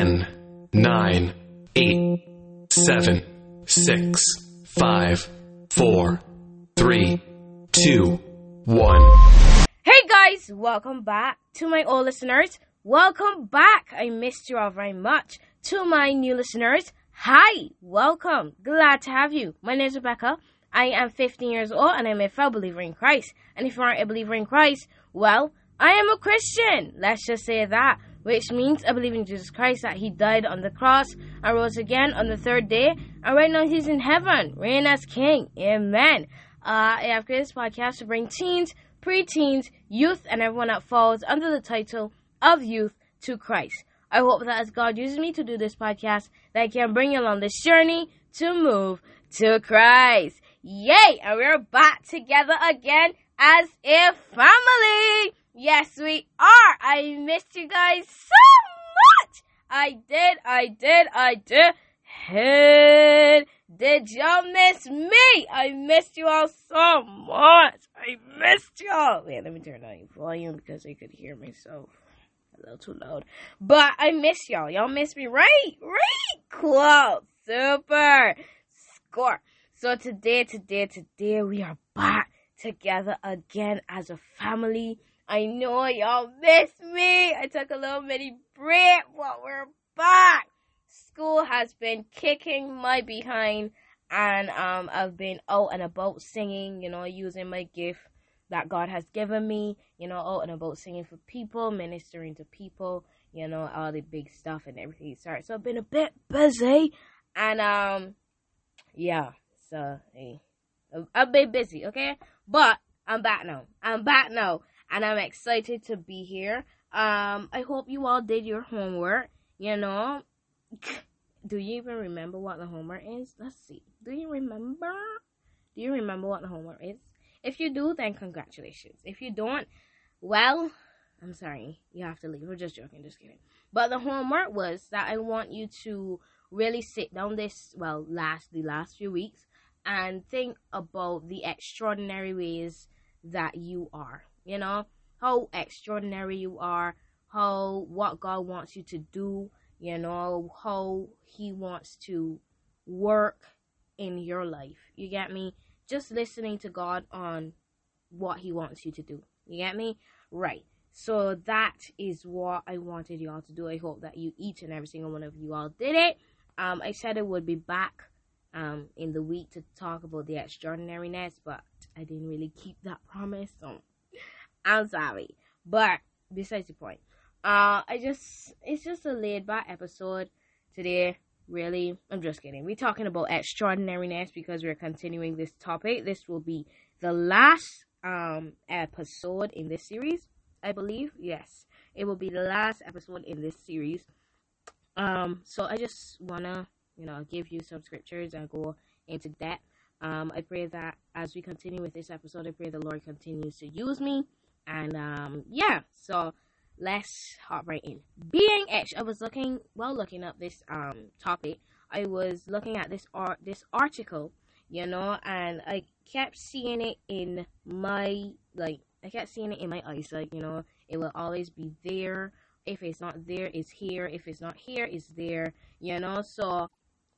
10, 9, 8, 7, 6, 5, 4, 3, 2, 1. Hey guys, welcome back to my old listeners. Welcome back. I missed you all very much. To my new listeners, hi, welcome. Glad to have you. My name is Rebecca. I am 15 years old and I'm a fellow believer in Christ. And if you aren't a believer in Christ, well, I am a Christian. Let's just say that. Which means I believe in Jesus Christ that He died on the cross and rose again on the third day. And right now He's in heaven, reigning as King. Amen. Uh, I have created this podcast to bring teens, preteens, youth, and everyone that falls under the title of youth to Christ. I hope that as God uses me to do this podcast, that I can bring you along this journey to move to Christ. Yay! And we're back together again as a family. Yes, we are. I missed you guys so much. I did, I did, I did. Hey, did y'all miss me? I missed you all so much. I missed y'all. Wait, let me turn down your volume because I could hear myself a little too loud. But I miss y'all. Y'all miss me, right? Right? Cool. Super. Score. So today, today, today, we are back together again as a family. I know y'all miss me. I took a little mini break, but we're back. School has been kicking my behind, and um, I've been out and about singing, you know, using my gift that God has given me, you know, out and about singing for people, ministering to people, you know, all the big stuff and everything Sorry, So I've been a bit busy, and um, yeah, so hey, I've been busy, okay, but I'm back now. I'm back now, and I'm excited to be here. Um, I hope you all did your homework. You know, do you even remember what the homework is? Let's see. Do you remember? Do you remember what the homework is? If you do, then congratulations. If you don't, well, I'm sorry. You have to leave. We're just joking, just kidding. But the homework was that I want you to really sit down this well last the last few weeks and think about the extraordinary ways that you are. You know, how extraordinary you are, how what God wants you to do, you know, how He wants to work in your life. You get me? Just listening to God on what He wants you to do. You get me? Right. So that is what I wanted y'all to do. I hope that you, each and every single one of you all did it. Um, I said I would be back um, in the week to talk about the extraordinariness, but I didn't really keep that promise, so I'm sorry. But besides the point, uh, I just it's just a laid back episode today. Really, I'm just kidding. We're talking about extraordinariness because we're continuing this topic. This will be the last um episode in this series, I believe. Yes, it will be the last episode in this series. Um, so I just wanna you know, give you some scriptures and go into that. Um, I pray that as we continue with this episode, I pray the Lord continues to use me. And um, yeah, so let's hop right in. Being H, I was looking while looking up this um topic. I was looking at this art this article, you know, and I kept seeing it in my like I kept seeing it in my eyes, like you know, it will always be there. If it's not there, it's here. If it's not here, it's there. You know, so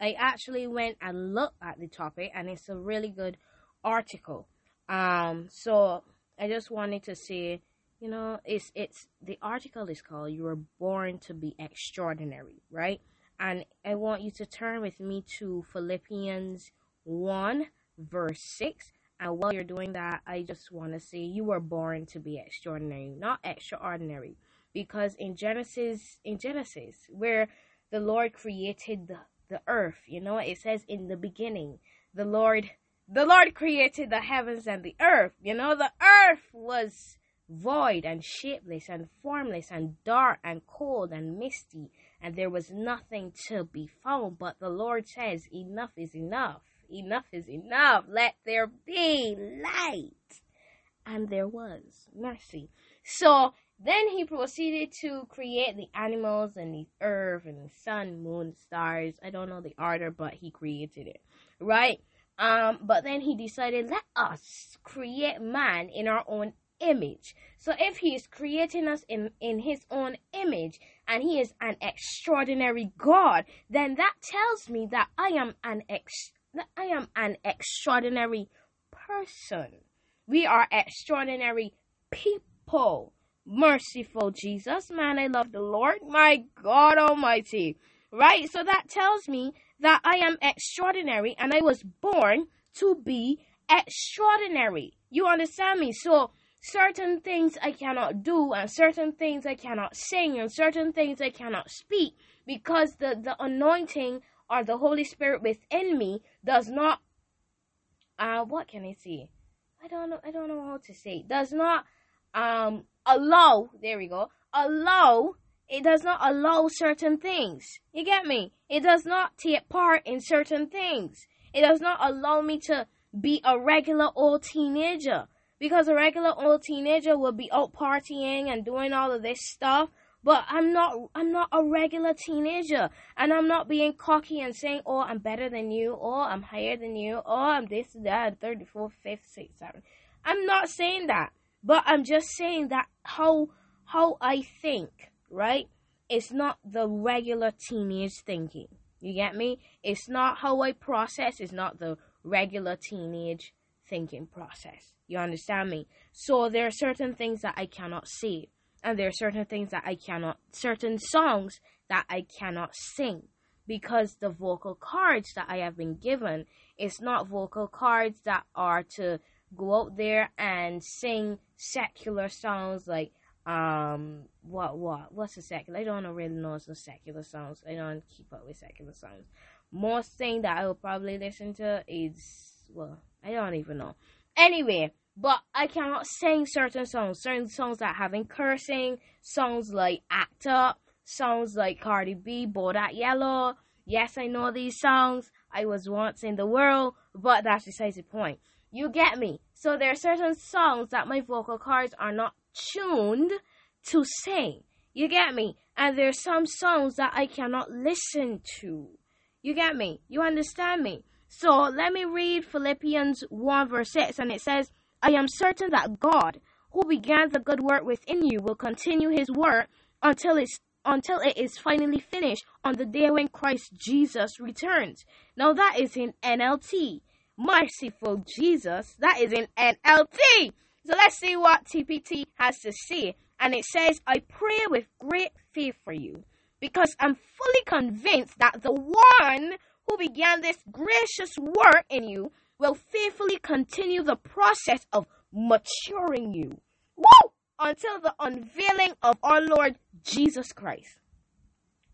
I actually went and looked at the topic, and it's a really good article. Um, so I just wanted to say, you know, it's it's the article is called "You Were Born to Be Extraordinary," right? And I want you to turn with me to Philippians one verse six. And while you're doing that, I just want to say you were born to be extraordinary, not extraordinary, because in Genesis, in Genesis, where the Lord created the the earth. You know, it says in the beginning, the Lord, the Lord created the heavens and the earth. You know, the earth was void and shapeless and formless and dark and cold and misty, and there was nothing to be found. But the Lord says, enough is enough. Enough is enough. Let there be light. And there was mercy. So then he proceeded to create the animals and the earth and the sun, moon, stars. I don't know the order, but he created it, right? Um, but then he decided, let us create man in our own image. So if he is creating us in, in his own image and he is an extraordinary God, then that tells me that I am an ex that I am an extraordinary person. We are extraordinary people. Merciful Jesus, man, I love the Lord. My God Almighty. Right? So that tells me that I am extraordinary and I was born to be extraordinary. You understand me? So certain things I cannot do and certain things I cannot sing and certain things I cannot speak because the, the anointing or the Holy Spirit within me does not uh what can I say? I don't know I don't know how to say. Does not um allow there we go. Allow it does not allow certain things. You get me? It does not take part in certain things. It does not allow me to be a regular old teenager because a regular old teenager would be out partying and doing all of this stuff but I'm not I'm not a regular teenager and I'm not being cocky and saying oh I'm better than you or I'm higher than you or I'm this that third fourth fifth sixth seventh I'm not saying that but I'm just saying that how how I think right it's not the regular teenage thinking you get me it's not how I process it's not the regular teenage thinking process. You understand me? So there are certain things that I cannot see, and there are certain things that I cannot, certain songs that I cannot sing because the vocal cords that I have been given is not vocal cords that are to go out there and sing secular songs like um what what what's a secular I don't really know some secular songs. I don't keep up with secular songs. Most thing that I will probably listen to is well, I don't even know. Anyway, but I cannot sing certain songs, certain songs that having cursing, songs like Act Up, songs like Cardi B, Bodak Yellow. Yes, I know these songs. I was once in the world, but that's besides the point. You get me? So there are certain songs that my vocal cords are not tuned to sing. You get me? And there's some songs that I cannot listen to. You get me? You understand me? So let me read Philippians 1 verse 6 and it says, I am certain that God, who began the good work within you, will continue his work until it's until it is finally finished on the day when Christ Jesus returns. Now that is in NLT. Merciful Jesus, that is in NLT. So let's see what TPT has to say. And it says, I pray with great faith for you because I'm fully convinced that the one who began this gracious work in you will faithfully continue the process of maturing you. Woo! Until the unveiling of our Lord Jesus Christ.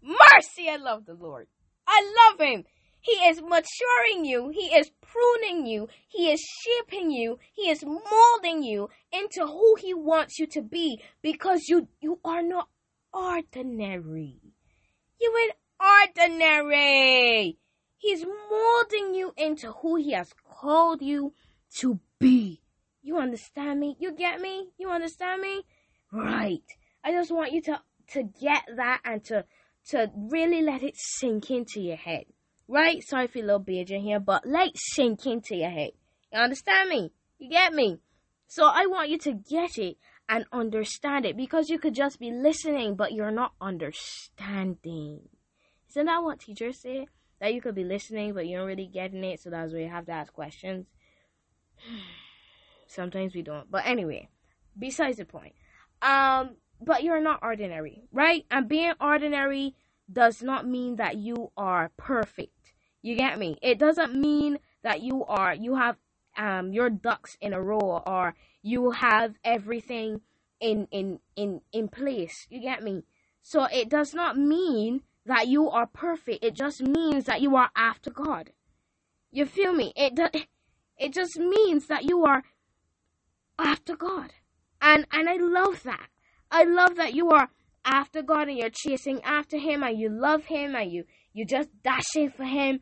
Mercy, I love the Lord. I love him. He is maturing you. He is pruning you. He is shaping you. He is molding you into who he wants you to be because you, you are not ordinary. You are ordinary. He's molding you into who he has called you to be. You understand me? You get me? You understand me? Right. I just want you to to get that and to to really let it sink into your head. Right? Sorry for a little Bajan here, but let it sink into your head. You understand me? You get me? So I want you to get it and understand it because you could just be listening, but you're not understanding. Isn't that what teachers say? That you could be listening, but you're not really getting it, so that's why you have to ask questions. Sometimes we don't. But anyway, besides the point. Um, but you're not ordinary, right? And being ordinary does not mean that you are perfect. You get me? It doesn't mean that you are you have um your ducks in a row or you have everything in in in in place. You get me? So it does not mean that you are perfect. It just means that you are after God. You feel me? It do, it just means that you are after God. And and I love that. I love that you are after God and you're chasing after him and you love him and you you just dashing for him.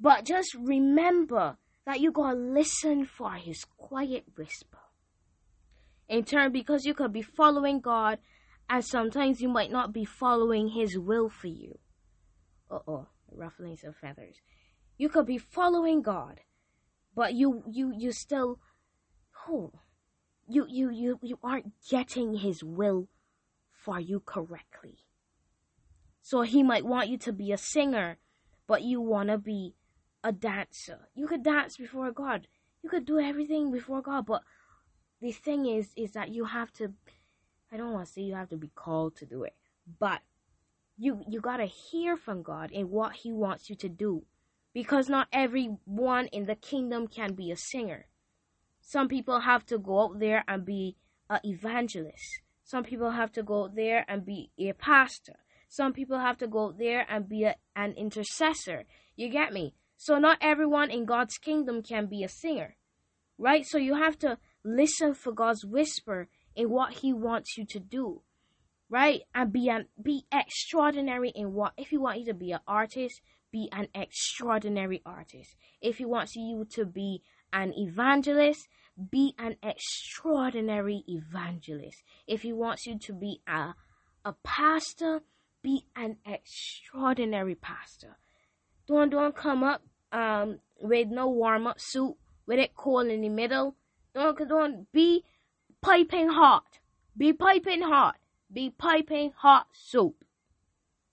But just remember that you gotta listen for his quiet whisper. In turn, because you could be following God and sometimes you might not be following his will for you. Uh oh, ruffling some feathers. You could be following God, but you you you still oh you you you you aren't getting his will for you correctly. So he might want you to be a singer, but you want to be a dancer. You could dance before God. You could do everything before God, but the thing is is that you have to I don't want to say you have to be called to do it, but you you got to hear from God in what he wants you to do because not everyone in the kingdom can be a singer. Some people have to go out there and be an evangelist. Some people have to go there and be a pastor. Some people have to go there and be a, an intercessor. You get me? So not everyone in God's kingdom can be a singer. Right? So you have to listen for God's whisper in what he wants you to do. Right? And be an be extraordinary in what if he wants you to be an artist, be an extraordinary artist. If he wants you to be an evangelist, be an extraordinary evangelist. If he wants you to be a, a pastor, be an extraordinary pastor. Don't don't come up um with no warm up suit with it cold in the middle. Don't don't be piping hot. Be piping hot. Be piping hot soup.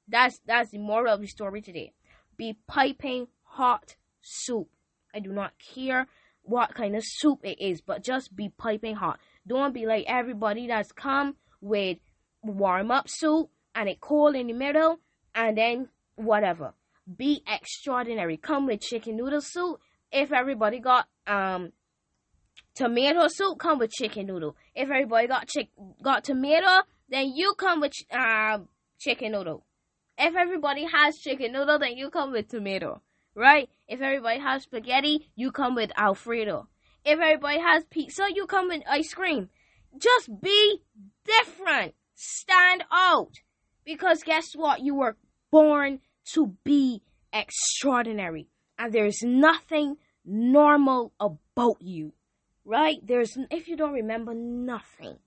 That's that's the moral of the story today be piping hot soup. I do not care what kind of soup it is, but just be piping hot. Don't be like everybody that's come with warm up soup and it cold in the middle and then whatever. Be extraordinary. Come with chicken noodle soup. If everybody got um tomato soup, come with chicken noodle. If everybody got chick got tomato, then you come with uh, chicken noodle. If everybody has chicken noodle, then you come with tomato, right? If everybody has spaghetti, you come with Alfredo. If everybody has pizza, you come with ice cream. Just be different. Stand out. Because guess what? You were born to be extraordinary. And there's nothing normal about you. Right? There's, if you don't remember nothing,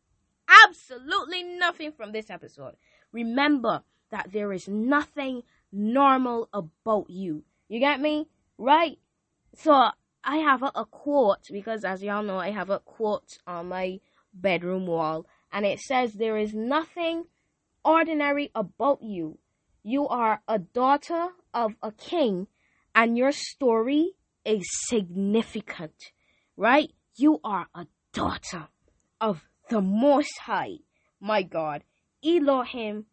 absolutely nothing from this episode, remember that there is nothing normal about you. You get me? Right? So I have a, a quote because as y'all know, I have a quote on my bedroom wall and it says there is nothing ordinary about you. You are a daughter of a king and your story is significant, right? You are a daughter of the Most High, my God, Elohim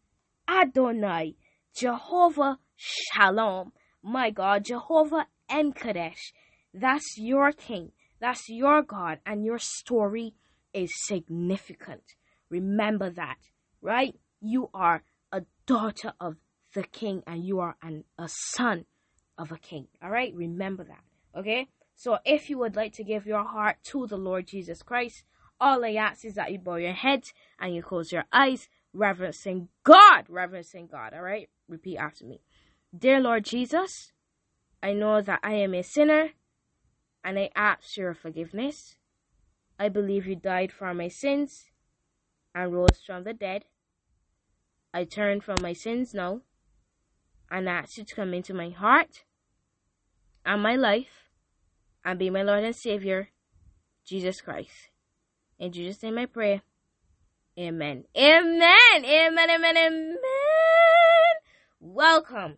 Adonai, Jehovah Shalom, my God, Jehovah and Kadesh. That's your king, that's your God, and your story is significant. Remember that, right? You are a daughter of the king, and you are an, a son of a king. All right, remember that, okay? So, if you would like to give your heart to the Lord Jesus Christ, all I ask is that you bow your head and you close your eyes reverencing God, reverencing God. All right, repeat after me. Dear Lord Jesus, I know that I am a sinner and I ask your forgiveness. I believe you died for my sins and rose from the dead. I turn from my sins now and ask you to come into my heart and my life and be my Lord and Savior, Jesus Christ. In Jesus' name I pray. Amen. Amen. Amen. Amen. Amen. Welcome.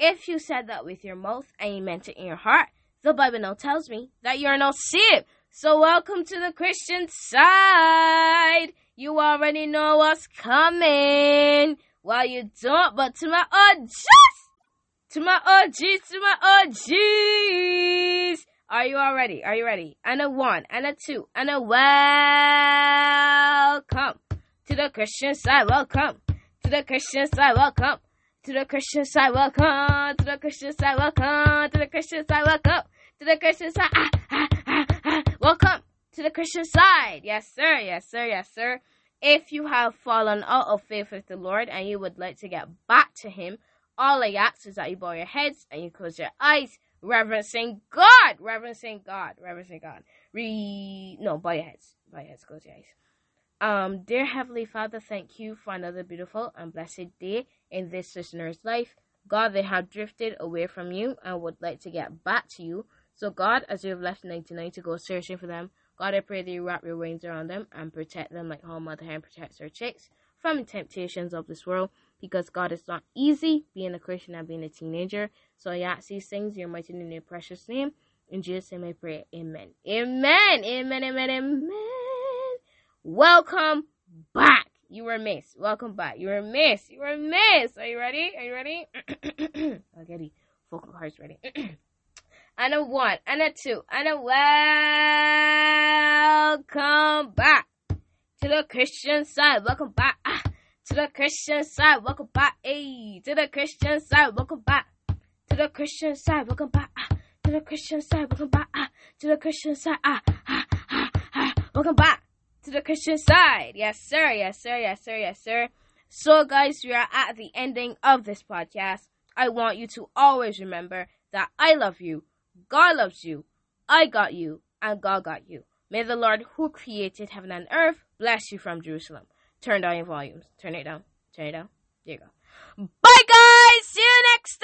If you said that with your mouth and you meant it in your heart, the Bible now tells me that you're now saved. So welcome to the Christian side. You already know what's coming. Well, you don't, but to my OGs, to my OGs, to my OGs. Are you all ready? Are you ready? And a one, and a two, and a welcome to the Christian side. Welcome to the Christian side. Welcome to the Christian side. Welcome to the Christian side. Welcome to the Christian side. Welcome to the Christian side. Ah, ah, ah, ah. Welcome to the Christian side. Yes, sir. Yes, sir. Yes, sir. If you have fallen out of faith with the Lord and you would like to get back to Him, all I ask is that you bow your heads and you close your eyes, reverencing God, reverencing God, reverencing God. Re no, bow your heads, bow your heads, close your eyes. Um, dear Heavenly Father, thank you for another beautiful and blessed day in this listener's life. God, they have drifted away from you and would like to get back to you. So, God, as you have left 99 to go searching for them, God, I pray that you wrap your wings around them and protect them like how Mother Hen protects her chicks from the temptations of this world. Because God, it's not easy being a Christian and being a teenager. So I ask these things in your mighty and your precious name. In Jesus' name I pray. Amen. Amen. Amen. Amen. Amen. Welcome back. You were missed. Welcome back. You were missed. You were missed. Are you ready? Are you ready? Get you. Vocal cards ready. and a one, and a two, and a welcome back to the Christian side. Welcome back ah, to the Christian side. Welcome back, hey, to the Christian side. Welcome back to the Christian side. Welcome back ah, to the Christian side. Welcome back ah, to the Christian side. Ah, ah, ah, ah. Welcome back to the Christian side. Yes, sir. Yes, sir. Yes, sir. Yes, sir. So, guys, we are at the ending of this podcast. I want you to always remember that I love you, God loves you, I got you, and God got you. May the Lord who created heaven and earth bless you from Jerusalem. Turn down your volumes. Turn it down. Turn it down. There you go. Bye, guys. See you next